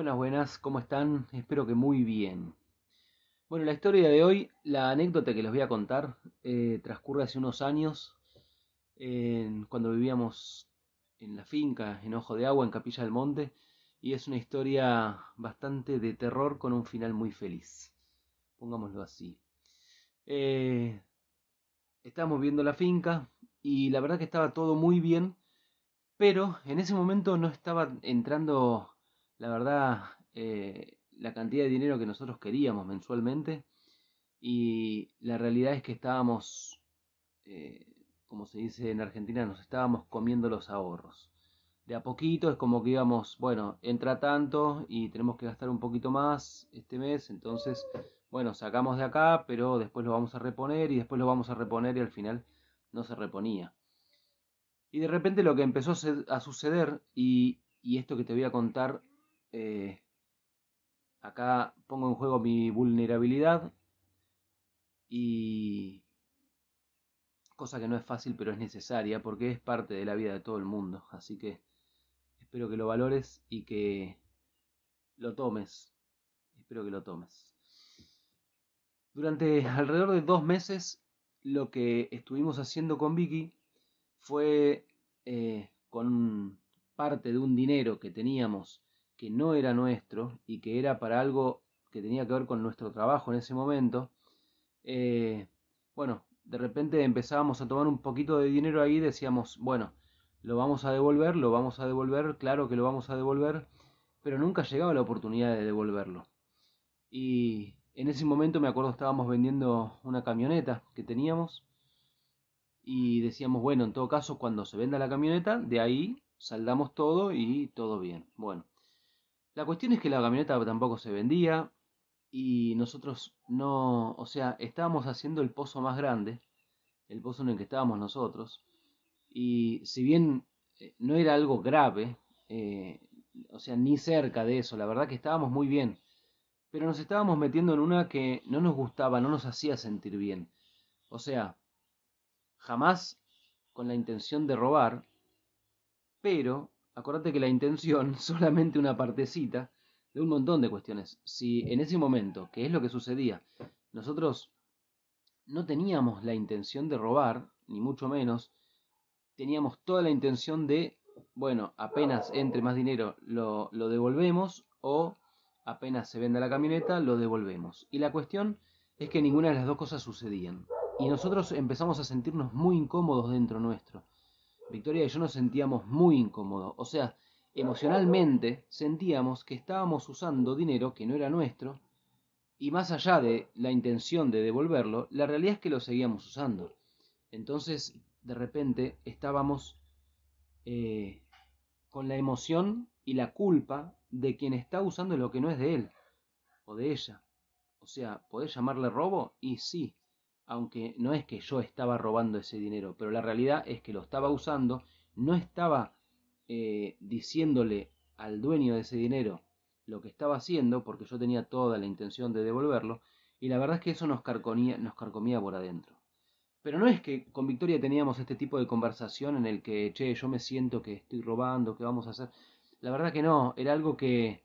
Buenas, buenas, ¿cómo están? Espero que muy bien. Bueno, la historia de hoy, la anécdota que les voy a contar, eh, transcurre hace unos años, cuando vivíamos en la finca, en Ojo de Agua, en Capilla del Monte, y es una historia bastante de terror con un final muy feliz, pongámoslo así. Eh, estábamos viendo la finca y la verdad que estaba todo muy bien, pero en ese momento no estaba entrando, la verdad, eh, la cantidad de dinero que nosotros queríamos mensualmente y la realidad es que estábamos, eh, como se dice en Argentina, nos estábamos comiendo los ahorros. De a poquito es como que íbamos, bueno, entra tanto y tenemos que gastar un poquito más este mes, entonces, bueno, sacamos de acá, pero después lo vamos a reponer y después lo vamos a reponer y al final no se reponía. Y de repente lo que empezó a suceder, y esto que te voy a contar, eh, acá pongo en juego mi vulnerabilidad y cosa que no es fácil pero es necesaria porque es parte de la vida de todo el mundo. Así que espero que lo valores y que lo tomes. Espero que lo tomes. Durante alrededor de dos meses lo que estuvimos haciendo con Vicky fue eh, con parte de un dinero que teníamos que no era nuestro y que era para algo que tenía que ver con nuestro trabajo en ese momento, eh, bueno, de repente empezábamos a tomar un poquito de dinero ahí decíamos, bueno, lo vamos a devolver, lo vamos a devolver, claro que lo vamos a devolver, pero nunca llegaba la oportunidad de devolverlo. Y en ese momento me acuerdo estábamos vendiendo una camioneta que teníamos y decíamos, bueno, en todo caso, cuando se venda la camioneta, de ahí saldamos todo y todo bien. Bueno, la cuestión es que la camioneta tampoco se vendía y nosotros no, o sea, estábamos haciendo el pozo más grande, el pozo en el que estábamos nosotros, y si bien eh, no era algo grave, eh, o sea, ni cerca de eso, la verdad que estábamos muy bien, pero nos estábamos metiendo en una que no nos gustaba, no nos hacía sentir bien. O sea, jamás con la intención de robar, pero acordate que la intención solamente una partecita de un montón de cuestiones. Si en ese momento, que es lo que sucedía, nosotros no teníamos la intención de robar, ni mucho menos, teníamos toda la intención de, bueno, apenas entre más dinero lo, lo devolvemos o apenas se venda la camioneta lo devolvemos. Y la cuestión es que ninguna de las dos cosas sucedían. Y nosotros empezamos a sentirnos muy incómodos dentro nuestro. Victoria y yo nos sentíamos muy incómodos. O sea, emocionalmente sentíamos que estábamos usando dinero que no era nuestro y más allá de la intención de devolverlo, la realidad es que lo seguíamos usando. Entonces, de repente, estábamos eh, con la emoción y la culpa de quien está usando lo que no es de él o de ella. O sea, ¿podés llamarle robo? Y sí, aunque no es que yo estaba robando ese dinero, pero la realidad es que lo estaba usando, no estaba eh, diciéndole al dueño de ese dinero lo que estaba haciendo, porque yo tenía toda la intención de devolverlo, y la verdad es que eso nos, nos carcomía por adentro. Pero no es que con Victoria teníamos este tipo de conversación en el que, che, yo me siento que estoy robando, ¿qué vamos a hacer? La verdad que no, era algo que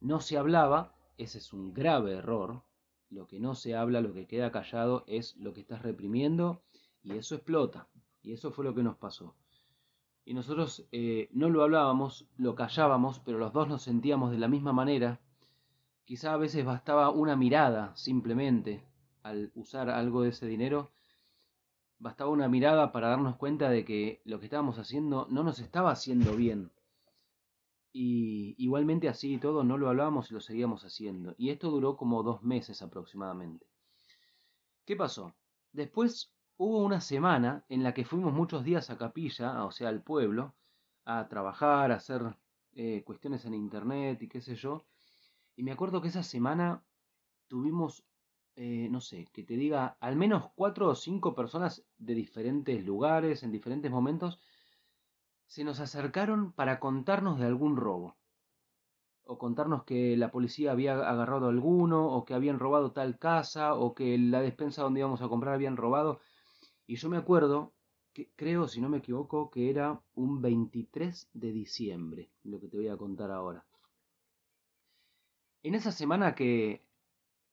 no se hablaba, ese es un grave error. Lo que no se habla, lo que queda callado es lo que estás reprimiendo y eso explota. Y eso fue lo que nos pasó. Y nosotros eh, no lo hablábamos, lo callábamos, pero los dos nos sentíamos de la misma manera. Quizá a veces bastaba una mirada simplemente al usar algo de ese dinero. Bastaba una mirada para darnos cuenta de que lo que estábamos haciendo no nos estaba haciendo bien. Y igualmente así y todo no lo hablábamos y lo seguíamos haciendo. Y esto duró como dos meses aproximadamente. ¿Qué pasó? Después hubo una semana en la que fuimos muchos días a Capilla, o sea, al pueblo, a trabajar, a hacer eh, cuestiones en internet y qué sé yo. Y me acuerdo que esa semana tuvimos, eh, no sé, que te diga, al menos cuatro o cinco personas de diferentes lugares, en diferentes momentos, se nos acercaron para contarnos de algún robo. O contarnos que la policía había agarrado a alguno, o que habían robado tal casa, o que la despensa donde íbamos a comprar habían robado. Y yo me acuerdo, que, creo, si no me equivoco, que era un 23 de diciembre, lo que te voy a contar ahora. En esa semana que,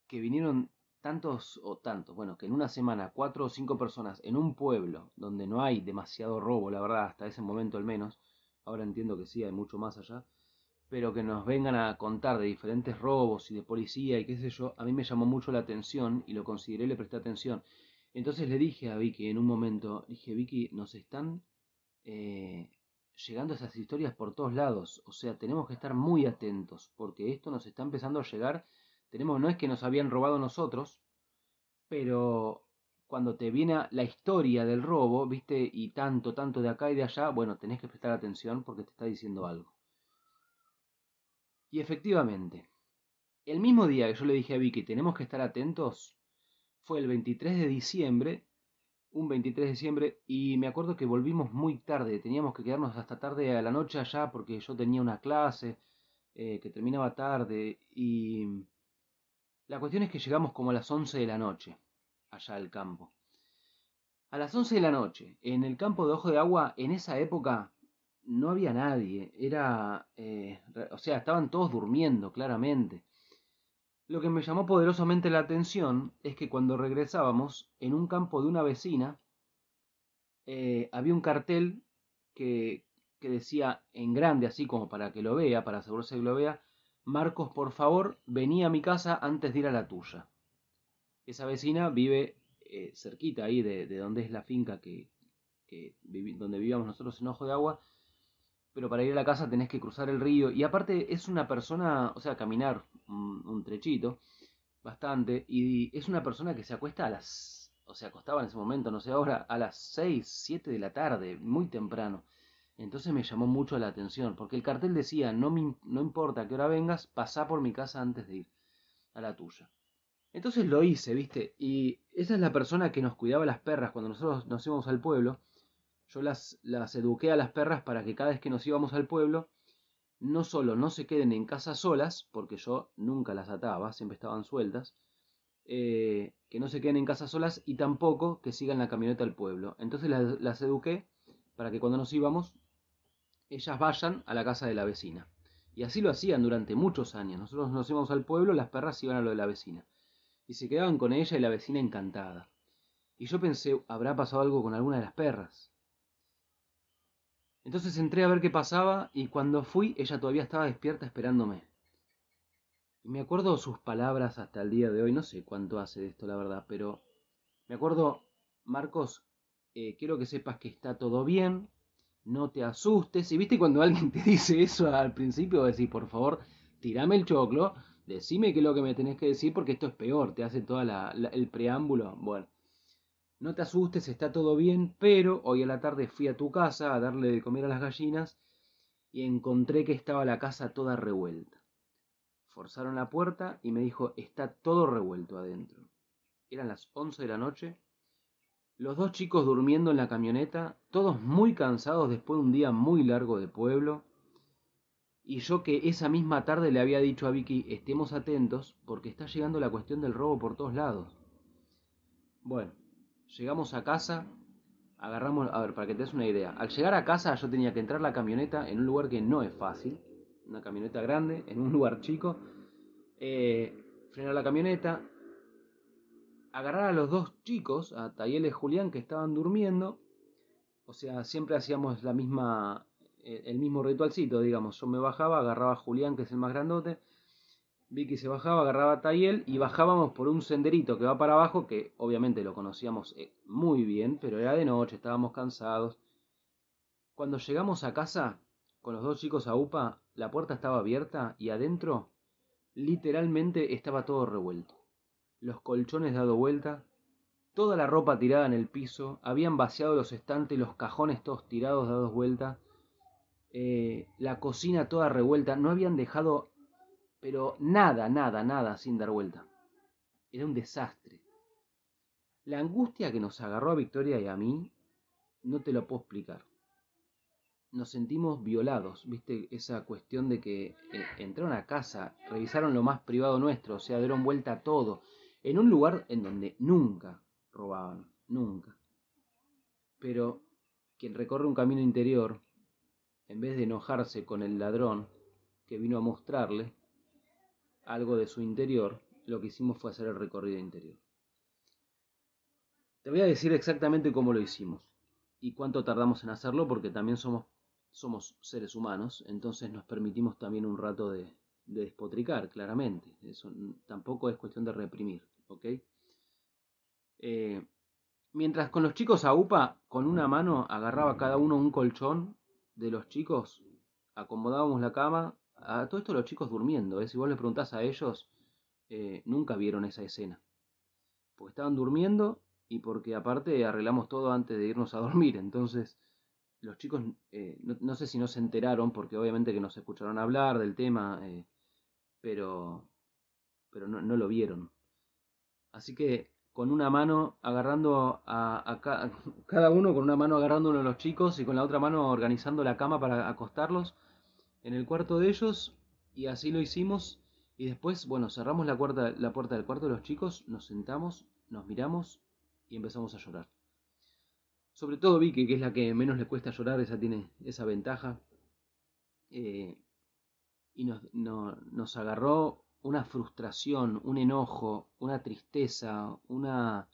que vinieron tantos o tantos, bueno, que en una semana cuatro o cinco personas en un pueblo donde no hay demasiado robo, la verdad, hasta ese momento al menos, ahora entiendo que sí, hay mucho más allá, pero que nos vengan a contar de diferentes robos y de policía y qué sé yo, a mí me llamó mucho la atención y lo consideré, le presté atención. Entonces le dije a Vicky en un momento, dije, Vicky, nos están eh, llegando esas historias por todos lados, o sea, tenemos que estar muy atentos, porque esto nos está empezando a llegar, no es que nos habían robado nosotros, pero cuando te viene la historia del robo, viste, y tanto, tanto de acá y de allá, bueno, tenés que prestar atención porque te está diciendo algo. Y efectivamente, el mismo día que yo le dije a Vicky, tenemos que estar atentos, fue el 23 de diciembre, un 23 de diciembre, y me acuerdo que volvimos muy tarde, teníamos que quedarnos hasta tarde a la noche allá porque yo tenía una clase eh, que terminaba tarde, y la cuestión es que llegamos como a las 11 de la noche, allá al campo. A las 11 de la noche, en el campo de Ojo de Agua, en esa época no había nadie, era, eh, o sea, estaban todos durmiendo, claramente. Lo que me llamó poderosamente la atención es que cuando regresábamos, en un campo de una vecina, eh, había un cartel que, que decía en grande, así como para que lo vea, para asegurarse que lo vea, Marcos, por favor, vení a mi casa antes de ir a la tuya. Esa vecina vive eh, cerquita ahí de, de, donde es la finca que, donde vivíamos nosotros en Ojo de Agua, pero para ir a la casa tenés que cruzar el río y aparte es una persona, o sea, caminar un, trechito bastante y es una persona que se acuesta a las, o se acostaba en ese momento, no sé ahora, a las 6, 7 de la tarde, muy temprano. Entonces me llamó mucho la atención, porque el cartel decía, no, me, no importa a qué hora vengas, pasá por mi casa antes de ir a la tuya. Entonces lo hice, ¿viste? Y esa es la persona que nos cuidaba las perras cuando nosotros nos íbamos al pueblo yo las, eduqué a las perras para que cada vez que nos íbamos al pueblo, no solo no se queden en casa solas, porque yo nunca las ataba, siempre estaban sueltas, eh, que no se queden en casa solas y tampoco que sigan la camioneta al pueblo. Entonces las eduqué para que cuando nos íbamos, ellas vayan a la casa de la vecina. Y así lo hacían durante muchos años. Nosotros nos íbamos al pueblo, las perras iban a lo de la vecina. Y se quedaban con ella y la vecina encantada. Y yo pensé, ¿habrá pasado algo con alguna de las perras? Entonces entré a ver qué pasaba y cuando fui ella todavía estaba despierta esperándome. Y me acuerdo sus palabras hasta el día de hoy, no sé cuánto hace de esto la verdad, pero me acuerdo, Marcos, eh, quiero que sepas que está todo bien, no te asustes. Y viste cuando alguien te dice eso al principio, decís, por favor, tirame el choclo, decime qué es lo que me tenés que decir porque esto es peor, te hace todo el preámbulo. Bueno, no te asustes, está todo bien, pero hoy a la tarde fui a tu casa a darle de comer a las gallinas y encontré que estaba la casa toda revuelta. Forzaron la puerta y me dijo, está todo revuelto adentro. Eran las once de la noche, los dos chicos durmiendo en la camioneta, todos muy cansados después de un día muy largo de pueblo, y yo que esa misma tarde le había dicho a Vicky, estemos atentos porque está llegando la cuestión del robo por todos lados. Bueno, Llegamos a casa, agarramos, a ver, para que te des una idea. Al llegar a casa yo tenía que entrar la camioneta en un lugar que no es fácil, una camioneta grande, en un lugar chico, eh, frenar la camioneta, agarrar a los dos chicos, a Tayel y Julián, que estaban durmiendo, o sea, siempre hacíamos la misma, eh, el mismo ritualcito, digamos, yo me bajaba, agarraba a Julián, que es el más grandote, Vicky se bajaba, agarraba a Tayel y bajábamos por un senderito que va para abajo, que obviamente lo conocíamos eh, muy bien, pero era de noche, estábamos cansados. Cuando llegamos a casa, con los dos chicos a UPA, la puerta estaba abierta y adentro literalmente estaba todo revuelto. Los colchones dado vuelta, toda la ropa tirada en el piso, habían vaciado los estantes, los cajones todos tirados, dados vuelta, eh, la cocina toda revuelta, no habían dejado pero nada, nada, nada sin dar vuelta. Era un desastre. La angustia que nos agarró a Victoria y a mí, no te lo puedo explicar. Nos sentimos violados, viste, esa cuestión de que eh, entraron a casa, revisaron lo más privado nuestro, o sea, dieron vuelta a todo, en un lugar en donde nunca robaban, nunca. Pero quien recorre un camino interior, en vez de enojarse con el ladrón que vino a mostrarle, algo de su interior, lo que hicimos fue hacer el recorrido interior. Te voy a decir exactamente cómo lo hicimos y cuánto tardamos en hacerlo porque también somos, seres humanos, entonces nos permitimos también un rato de, despotricar, claramente. Eso tampoco es cuestión de reprimir, ¿ok? Eh, mientras con los chicos a UPA, con una mano agarraba cada uno un colchón de los chicos, acomodábamos la cama, a todo esto los chicos durmiendo, ¿eh? si vos les preguntás a ellos, eh, nunca vieron esa escena. Porque estaban durmiendo y porque aparte arreglamos todo antes de irnos a dormir. Entonces, los chicos, eh, no, sé si no se enteraron, porque obviamente que nos escucharon hablar del tema, pero, pero no, lo vieron. Así que con una mano agarrando a, cada uno, con una mano agarrando uno de los chicos y con la otra mano organizando la cama para acostarlos en el cuarto de ellos, y así lo hicimos. Y después, bueno, cerramos la puerta, la puerta del cuarto de los chicos, nos sentamos, nos miramos y empezamos a llorar. Sobre todo Vicky, que es la que menos le cuesta llorar, esa tiene esa ventaja. Eh, y nos, nos agarró una frustración, un enojo, una tristeza, una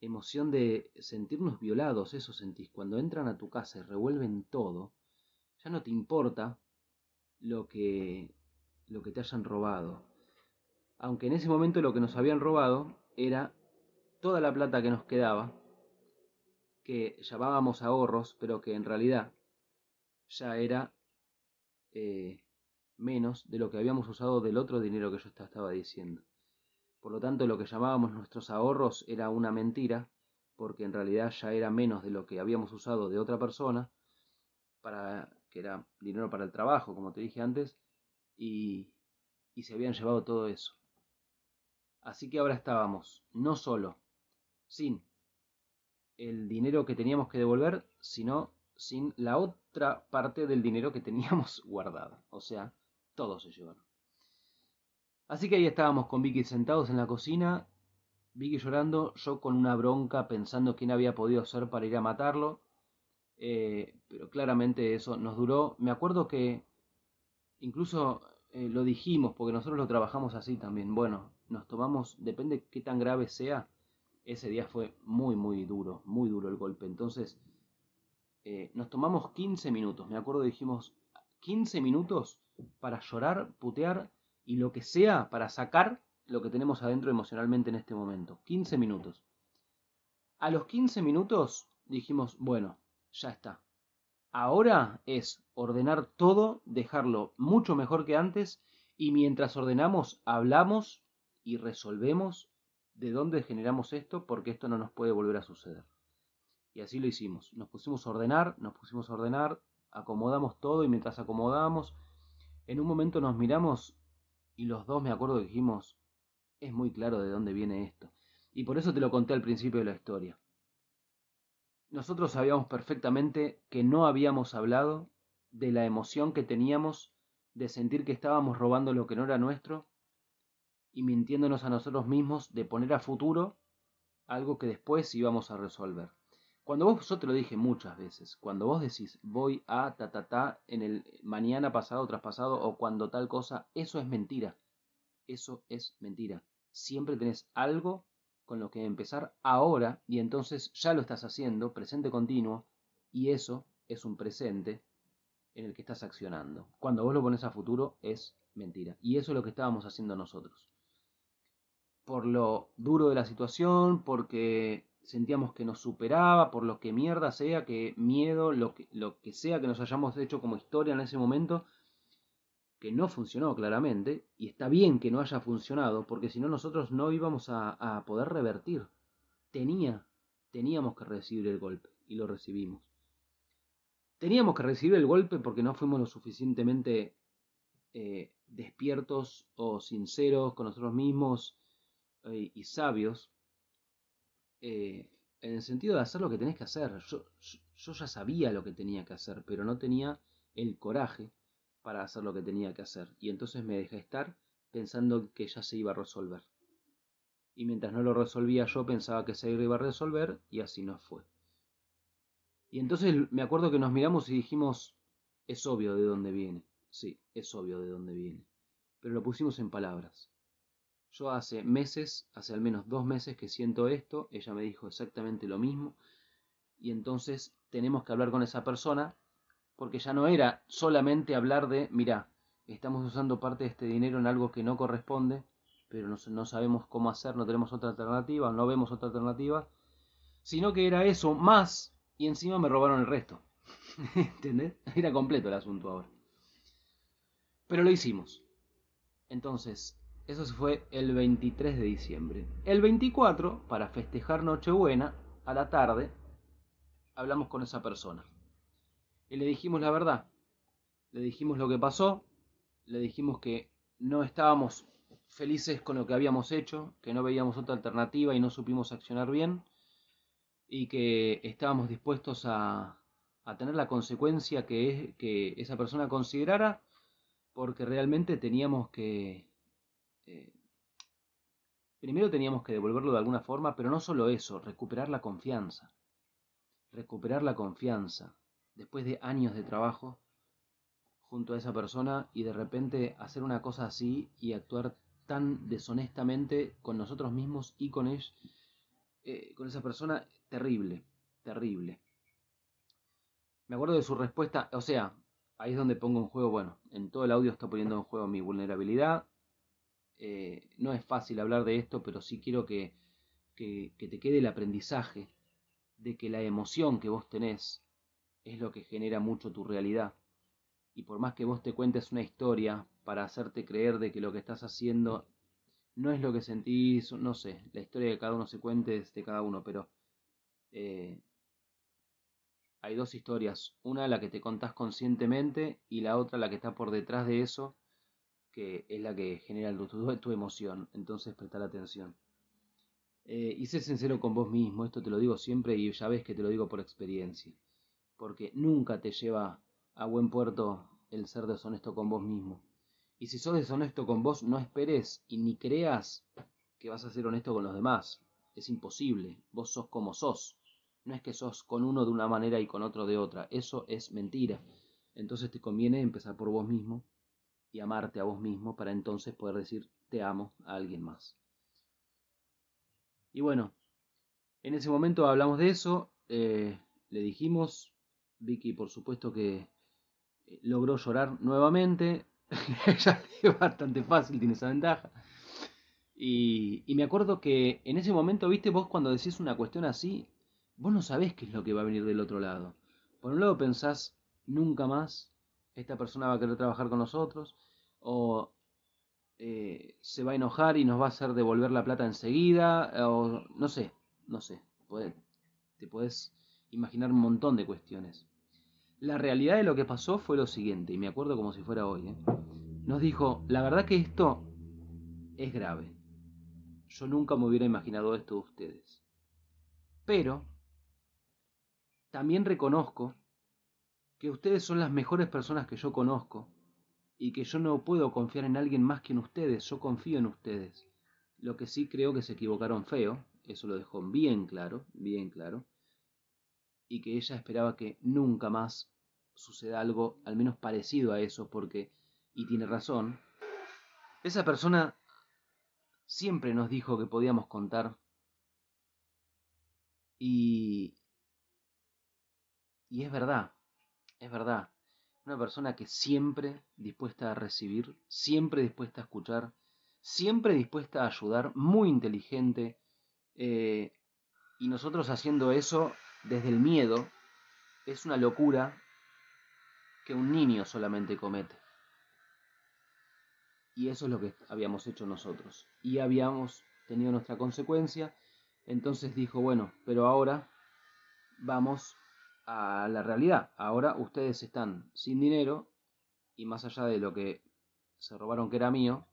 emoción de sentirnos violados, eso sentís. Cuando entran a tu casa y revuelven todo, ya no te importa lo que, lo que te hayan robado. Aunque en ese momento lo que nos habían robado era toda la plata que nos quedaba, que llamábamos ahorros, pero que en realidad ya era eh, menos de lo que habíamos usado del otro dinero que yo estaba diciendo. Por lo tanto, lo que llamábamos nuestros ahorros era una mentira, porque en realidad ya era menos de lo que habíamos usado de otra persona, para, que era dinero para el trabajo, como te dije antes, y, y se habían llevado todo eso. Así que ahora estábamos no solo sin el dinero que teníamos que devolver, sino sin la otra parte del dinero que teníamos guardado. O sea, todo se llevaron. Así que ahí estábamos con Vicky sentados en la cocina, Vicky llorando, yo con una bronca pensando quién había podido hacer para ir a matarlo. Eh, pero claramente eso nos duró. Me acuerdo que incluso eh, lo dijimos, porque nosotros lo trabajamos así también. Bueno, nos tomamos, depende qué tan grave sea, ese día fue muy, muy duro, muy duro el golpe. Entonces, eh, nos tomamos 15 minutos, me acuerdo dijimos 15 minutos para llorar, putear y lo que sea para sacar lo que tenemos adentro emocionalmente en este momento. 15 minutos. A los 15 minutos dijimos, bueno, ya está. Ahora es ordenar todo, dejarlo mucho mejor que antes y mientras ordenamos, hablamos y resolvemos de dónde generamos esto, porque esto no nos puede volver a suceder. Y así lo hicimos. Nos pusimos a ordenar, nos pusimos a ordenar, acomodamos todo y mientras acomodamos, en un momento nos miramos y los dos me acuerdo que dijimos, es muy claro de dónde viene esto. Y por eso te lo conté al principio de la historia. Nosotros sabíamos perfectamente que no habíamos hablado de la emoción que teníamos de sentir que estábamos robando lo que no era nuestro y mintiéndonos a nosotros mismos de poner a futuro algo que después íbamos a resolver. Cuando vos, lo dije muchas veces, cuando vos decís voy a ta ta ta en el mañana pasado, traspasado o cuando tal cosa, eso es mentira. Eso es mentira. Siempre tenés algo con lo que empezar ahora y entonces ya lo estás haciendo, presente continuo, y eso es un presente en el que estás accionando. Cuando vos lo pones a futuro es mentira. Y eso es lo que estábamos haciendo nosotros por lo duro de la situación, porque sentíamos que nos superaba, por lo que mierda sea, que miedo, lo que, lo que sea que nos hayamos hecho como historia en ese momento, que no funcionó claramente, y está bien que no haya funcionado, porque si no nosotros no íbamos a, poder revertir. Tenía, teníamos que recibir el golpe, y lo recibimos. Teníamos que recibir el golpe porque no fuimos lo suficientemente eh, despiertos o sinceros con nosotros mismos, eh, y sabios eh, en el sentido de hacer lo que tenés que hacer. Yo, yo, ya sabía lo que tenía que hacer, pero no tenía el coraje para hacer lo que tenía que hacer. Y entonces me dejé estar pensando que ya se iba a resolver. Y mientras no lo resolvía yo pensaba que se iba a resolver y así no fue. Y entonces me acuerdo que nos miramos y dijimos, es obvio de dónde viene. Sí, es obvio de dónde viene. pero lo pusimos en palabras. Yo hace meses, hace al menos dos meses que siento esto, ella me dijo exactamente lo mismo, y entonces tenemos que hablar con esa persona, porque ya no era solamente hablar de, mira, estamos usando parte de este dinero en algo que no corresponde, pero no, no sabemos cómo hacer, no tenemos otra alternativa, no vemos otra alternativa, sino que era eso más y encima me robaron el resto. ¿Entendés? Era completo el asunto ahora. Pero lo hicimos. Entonces, eso fue el 23 de diciembre. El 24, para festejar Nochebuena, a la tarde, hablamos con esa persona. Y le dijimos la verdad. Le dijimos lo que pasó. Le dijimos que no estábamos felices con lo que habíamos hecho, que no veíamos otra alternativa y no supimos accionar bien y que estábamos dispuestos a, a tener la consecuencia que, es, que esa persona considerara porque realmente teníamos que... Eh, primero teníamos que devolverlo de alguna forma, pero no solo eso, recuperar la confianza. Recuperar la confianza. Después de años de trabajo junto a esa persona y de repente hacer una cosa así y actuar tan deshonestamente con nosotros mismos y con, eh, con esa persona terrible, terrible. Me acuerdo de su respuesta, o sea, ahí es donde pongo en juego, bueno, en todo el audio está poniendo en juego mi vulnerabilidad. Eh, no es fácil hablar de esto, pero sí quiero que, que, te quede el aprendizaje de que la emoción que vos tenés es lo que genera mucho tu realidad. Y por más que vos te cuentes una historia para hacerte creer de que lo que estás haciendo no es lo que sentís, no sé, la historia que cada uno se cuente es de cada uno, pero eh, hay dos historias, una la que te contás conscientemente y la otra la que está por detrás de eso, que es la que genera tu, tu emoción, entonces prestar atención. Eh, y sé sincero con vos mismo, esto te lo digo siempre y ya ves que te lo digo por experiencia, porque nunca te lleva a buen puerto el ser deshonesto con vos mismo. Y si sos deshonesto con vos, no esperes y ni creas que vas a ser honesto con los demás. Es imposible. Vos sos como sos. No es que sos con uno de una manera y con otro de otra. Eso es mentira. Entonces te conviene empezar por vos mismo y amarte a vos mismo para entonces poder decir te amo a alguien más. Y bueno, en ese momento hablamos de eso. Eh, le dijimos, Vicky por supuesto que eh, logró llorar nuevamente. Ella es bastante fácil, tiene esa ventaja. Y, y, me acuerdo que en ese momento, viste, vos cuando decís una cuestión así, vos no sabés qué es lo que va a venir del otro lado. Por un lado pensás, nunca más esta persona va a querer trabajar con nosotros, o eh, se va a enojar y nos va a hacer devolver la plata enseguida, o no sé, no sé, te puedes imaginar un montón de cuestiones. La realidad de lo que pasó fue lo siguiente, y me acuerdo como si fuera hoy. ¿eh? Nos dijo, la verdad que esto es grave. Yo nunca me hubiera imaginado esto de ustedes. Pero también reconozco que ustedes son las mejores personas que yo conozco y que yo no puedo confiar en alguien más que en ustedes, yo confío en ustedes. Lo que sí creo que se equivocaron feo, eso lo dejó bien claro, bien claro, y que ella esperaba que nunca más suceda algo al menos parecido a eso, porque, y tiene razón, esa persona siempre nos dijo que podíamos contar y... Y es verdad, es verdad. Una persona que siempre dispuesta a recibir, siempre dispuesta a escuchar, siempre dispuesta a ayudar, muy inteligente. Eh, y nosotros haciendo eso desde el miedo, es una locura que un niño solamente comete. Y eso es lo que habíamos hecho nosotros. Y habíamos tenido nuestra consecuencia. Entonces dijo, bueno, pero ahora vamos a la realidad. Ahora ustedes están sin dinero y más allá de lo que se robaron que era mío,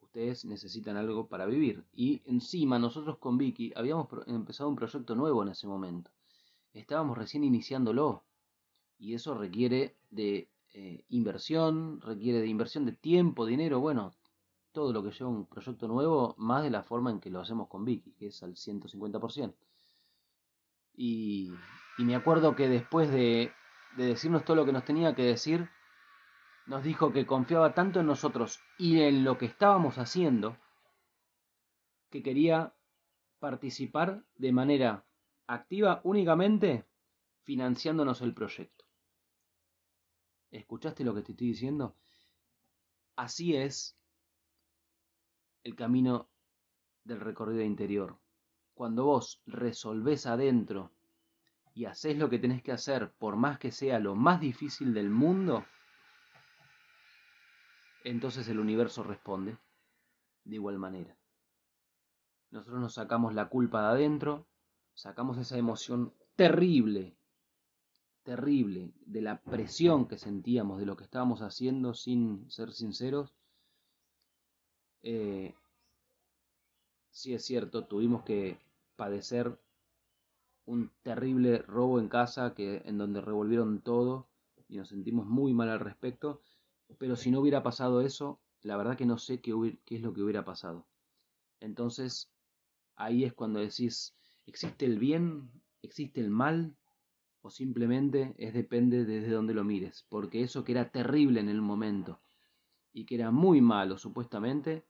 ustedes necesitan algo para vivir. Y encima nosotros con Vicky habíamos empezado un proyecto nuevo en ese momento estábamos recién iniciándolo y eso requiere de eh, inversión, requiere de inversión de tiempo, dinero, bueno, todo lo que lleva un proyecto nuevo, más de la forma en que lo hacemos con Vicky, que es al 150%. Y, y me acuerdo que después de, de decirnos todo lo que nos tenía que decir, nos dijo que confiaba tanto en nosotros y en lo que estábamos haciendo que quería participar de manera activa únicamente financiándonos el proyecto. ¿Escuchaste lo que te estoy diciendo? Así es el camino del recorrido interior. Cuando vos resolvés adentro y haces lo que tenés que hacer, por más que sea lo más difícil del mundo, entonces el universo responde de igual manera. Nosotros nos sacamos la culpa de adentro, sacamos esa emoción terrible, terrible, de la presión que sentíamos de lo que estábamos haciendo sin ser sinceros. Eh, sí es cierto, tuvimos que padecer un terrible robo en casa que en donde revolvieron todo y nos sentimos muy mal al respecto, pero si no hubiera pasado eso, la verdad que no sé qué, qué es lo que hubiera pasado. Entonces, ahí es cuando decís, ¿existe el bien? ¿Existe el mal? O simplemente es depende desde donde lo mires, porque eso que era terrible en el momento y que era muy malo supuestamente,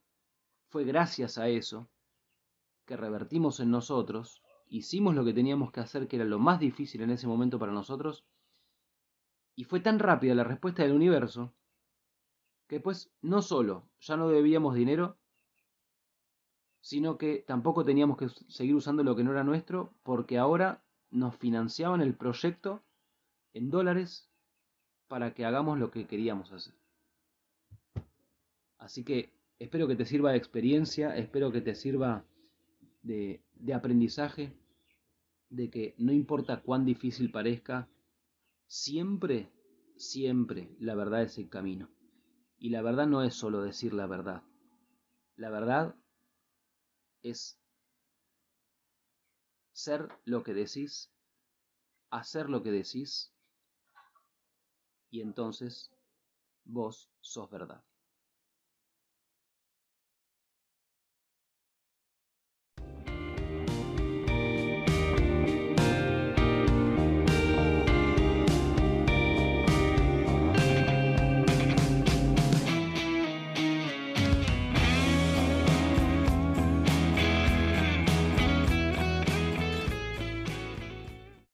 fue gracias a eso que revertimos en nosotros, hicimos lo que teníamos que hacer, que era lo más difícil en ese momento para nosotros, y fue tan rápida la respuesta del universo que pues no solo ya no debíamos dinero, sino que tampoco teníamos que seguir usando lo que no era nuestro, porque ahora nos financiaban el proyecto en dólares para que hagamos lo que queríamos hacer. Así que espero que te sirva de experiencia, espero que te sirva de, de aprendizaje, de que no importa cuán difícil parezca, siempre, siempre la verdad es el camino. Y la verdad no es solo decir la verdad. La verdad es ser lo que decís, hacer lo que decís, y entonces vos sos verdad.